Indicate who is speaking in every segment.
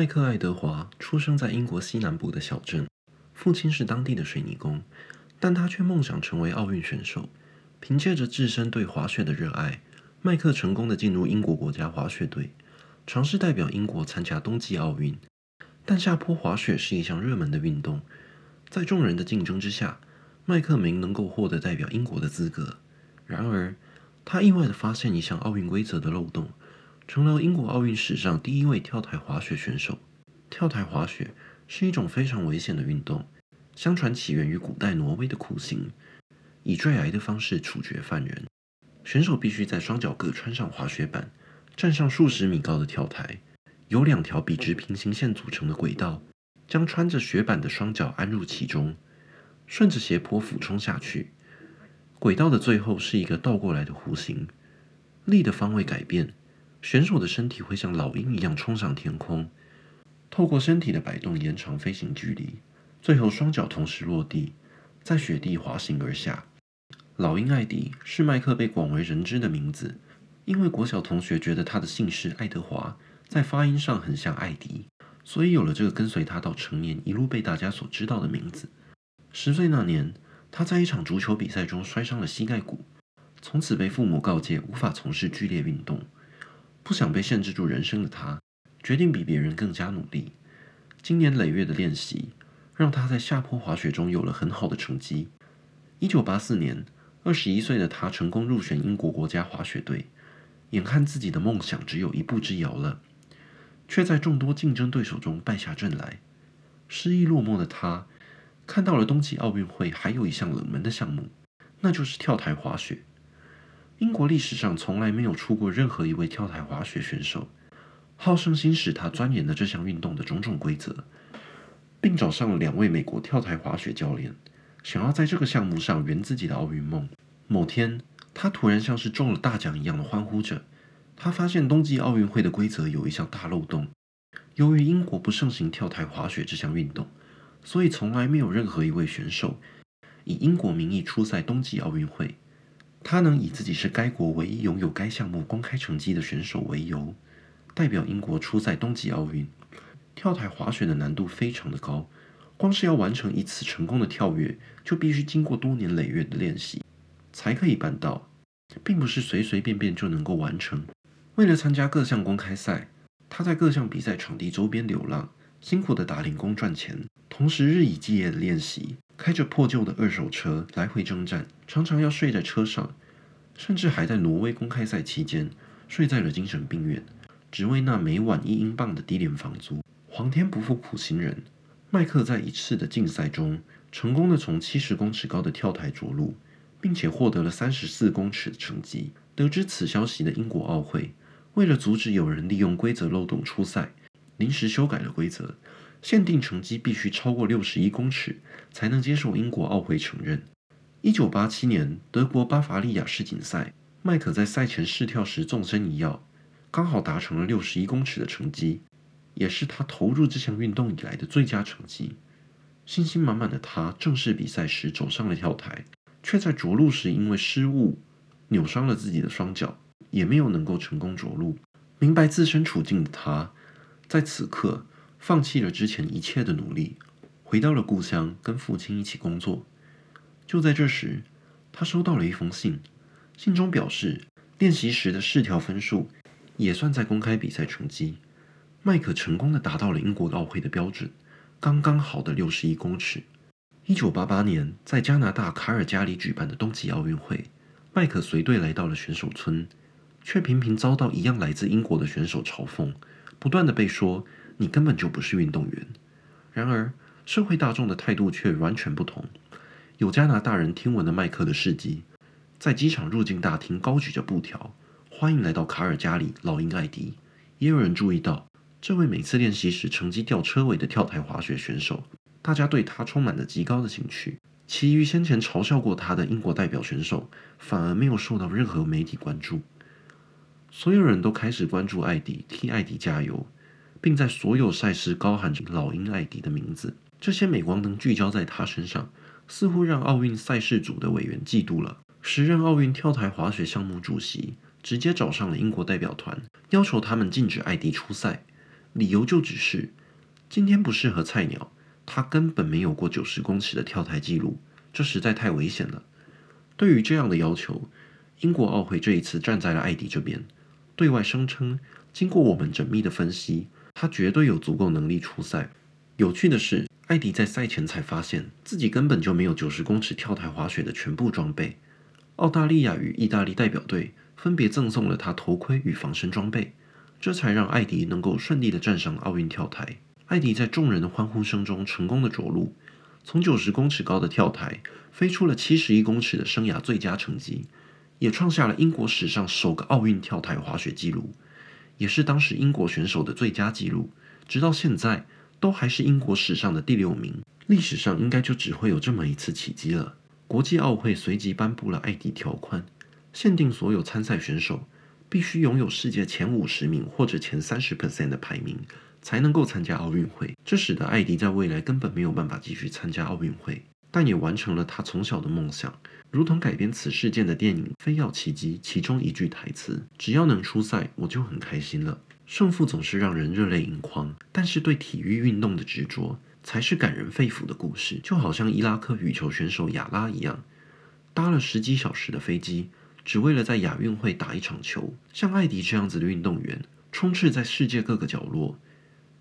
Speaker 1: 麦克·爱德华出生在英国西南部的小镇，父亲是当地的水泥工，但他却梦想成为奥运选手。凭借着自身对滑雪的热爱，麦克成功的进入英国国家滑雪队，尝试代表英国参加冬季奥运。但下坡滑雪是一项热门的运动，在众人的竞争之下，麦克明能够获得代表英国的资格。然而，他意外地发现一项奥运规则的漏洞。成了英国奥运史上第一位跳台滑雪选手。跳台滑雪是一种非常危险的运动，相传起源于古代挪威的酷刑，以坠崖的方式处决犯人。选手必须在双脚各穿上滑雪板，站上数十米高的跳台，由两条笔直平行线组成的轨道，将穿着雪板的双脚安入其中，顺着斜坡俯冲下去。轨道的最后是一个倒过来的弧形，力的方位改变。选手的身体会像老鹰一样冲上天空，透过身体的摆动延长飞行距离，最后双脚同时落地，在雪地滑行而下。老鹰艾迪是麦克被广为人知的名字，因为国小同学觉得他的姓氏爱德华在发音上很像艾迪，所以有了这个跟随他到成年一路被大家所知道的名字。十岁那年，他在一场足球比赛中摔伤了膝盖骨，从此被父母告诫无法从事剧烈运动。不想被限制住人生的他，决定比别人更加努力。经年累月的练习，让他在下坡滑雪中有了很好的成绩。一九八四年，二十一岁的他成功入选英国国家滑雪队，眼看自己的梦想只有一步之遥了，却在众多竞争对手中败下阵来。失意落寞的他，看到了冬季奥运会还有一项冷门的项目，那就是跳台滑雪。英国历史上从来没有出过任何一位跳台滑雪选手，好胜心使他钻研了这项运动的种种规则，并找上了两位美国跳台滑雪教练，想要在这个项目上圆自己的奥运梦。某天，他突然像是中了大奖一样的欢呼着。他发现冬季奥运会的规则有一项大漏洞，由于英国不盛行跳台滑雪这项运动，所以从来没有任何一位选手以英国名义出赛冬季奥运会。他能以自己是该国唯一拥有该项目公开成绩的选手为由，代表英国出赛冬季奥运。跳台滑雪的难度非常的高，光是要完成一次成功的跳跃，就必须经过多年累月的练习，才可以办到，并不是随随便便就能够完成。为了参加各项公开赛，他在各项比赛场地周边流浪，辛苦的打零工赚钱，同时日以继夜的练习。开着破旧的二手车来回征战，常常要睡在车上，甚至还在挪威公开赛期间睡在了精神病院，只为那每晚一英镑的低廉房租。皇天不负苦心人，麦克在一次的竞赛中成功的从七十公尺高的跳台着陆，并且获得了三十四公尺的成绩。得知此消息的英国奥会，为了阻止有人利用规则漏洞出赛，临时修改了规则。限定成绩必须超过六十一公尺，才能接受英国奥会承认。一九八七年，德国巴伐利亚世锦赛，麦克在赛前试跳时纵身一跃，刚好达成了六十一公尺的成绩，也是他投入这项运动以来的最佳成绩。信心满满的他，正式比赛时走上了跳台，却在着陆时因为失误扭伤了自己的双脚，也没有能够成功着陆。明白自身处境的他，在此刻。放弃了之前一切的努力，回到了故乡，跟父亲一起工作。就在这时，他收到了一封信，信中表示练习时的试跳分数也算在公开比赛成绩。麦克成功的达到了英国奥会的标准，刚刚好的六十一公尺。一九八八年，在加拿大卡尔加里举办的冬季奥运会，麦克随队来到了选手村，却频频遭到一样来自英国的选手嘲讽，不断的被说。你根本就不是运动员。然而，社会大众的态度却完全不同。有加拿大人听闻了麦克的事迹，在机场入境大厅高举着布条，欢迎来到卡尔加里，老鹰艾迪。也有人注意到，这位每次练习时成绩吊车尾的跳台滑雪选手，大家对他充满了极高的兴趣。其余先前嘲笑过他的英国代表选手，反而没有受到任何媒体关注。所有人都开始关注艾迪，替艾迪加油。并在所有赛事高喊着“老鹰艾迪”的名字，这些镁光灯聚焦在他身上，似乎让奥运赛事组的委员嫉妒了。时任奥运跳台滑雪项目主席直接找上了英国代表团，要求他们禁止艾迪出赛。理由就只是今天不适合菜鸟，他根本没有过九十公尺的跳台记录，这实在太危险了。对于这样的要求，英国奥会这一次站在了艾迪这边，对外声称，经过我们缜密的分析，他绝对有足够能力出赛。有趣的是，艾迪在赛前才发现自己根本就没有九十公尺跳台滑雪的全部装备。澳大利亚与意大利代表队分别赠送了他头盔与防身装备，这才让艾迪能够顺利地站上奥运跳台。艾迪在众人的欢呼声中成功地着陆，从九十公尺高的跳台飞出了七十一公尺的生涯最佳成绩，也创下了英国史上首个奥运跳台滑雪纪录，也是当时英国选手的最佳纪录，直到现在。都还是英国史上的第六名，历史上应该就只会有这么一次奇迹了。国际奥会随即颁布了艾迪条款，限定所有参赛选手必须拥有世界前五十名或者前三十 percent 的排名，才能够参加奥运会。这使得艾迪在未来根本没有办法继续参加奥运会，但也完成了他从小的梦想，如同改编此事件的电影《飞跃奇迹》其中一句台词：“只要能出赛，我就很开心了。”胜负总是让人热泪盈眶，但是对体育运动的执着才是感人肺腑的故事。就好像伊拉克羽球选手亚拉一样，搭了十几小时的飞机，只为了在亚运会打一场球。像艾迪这样子的运动员，充斥在世界各个角落。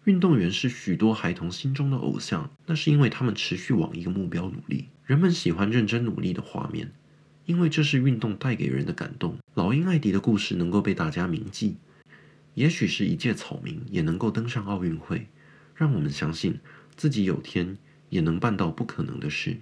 Speaker 1: 运动员是许多孩童心中的偶像，那是因为他们持续往一个目标努力。人们喜欢认真努力的画面，因为这是运动带给人的感动。老鹰艾迪的故事能够被大家铭记。也许是一介草民也能够登上奥运会，让我们相信自己有天也能办到不可能的事。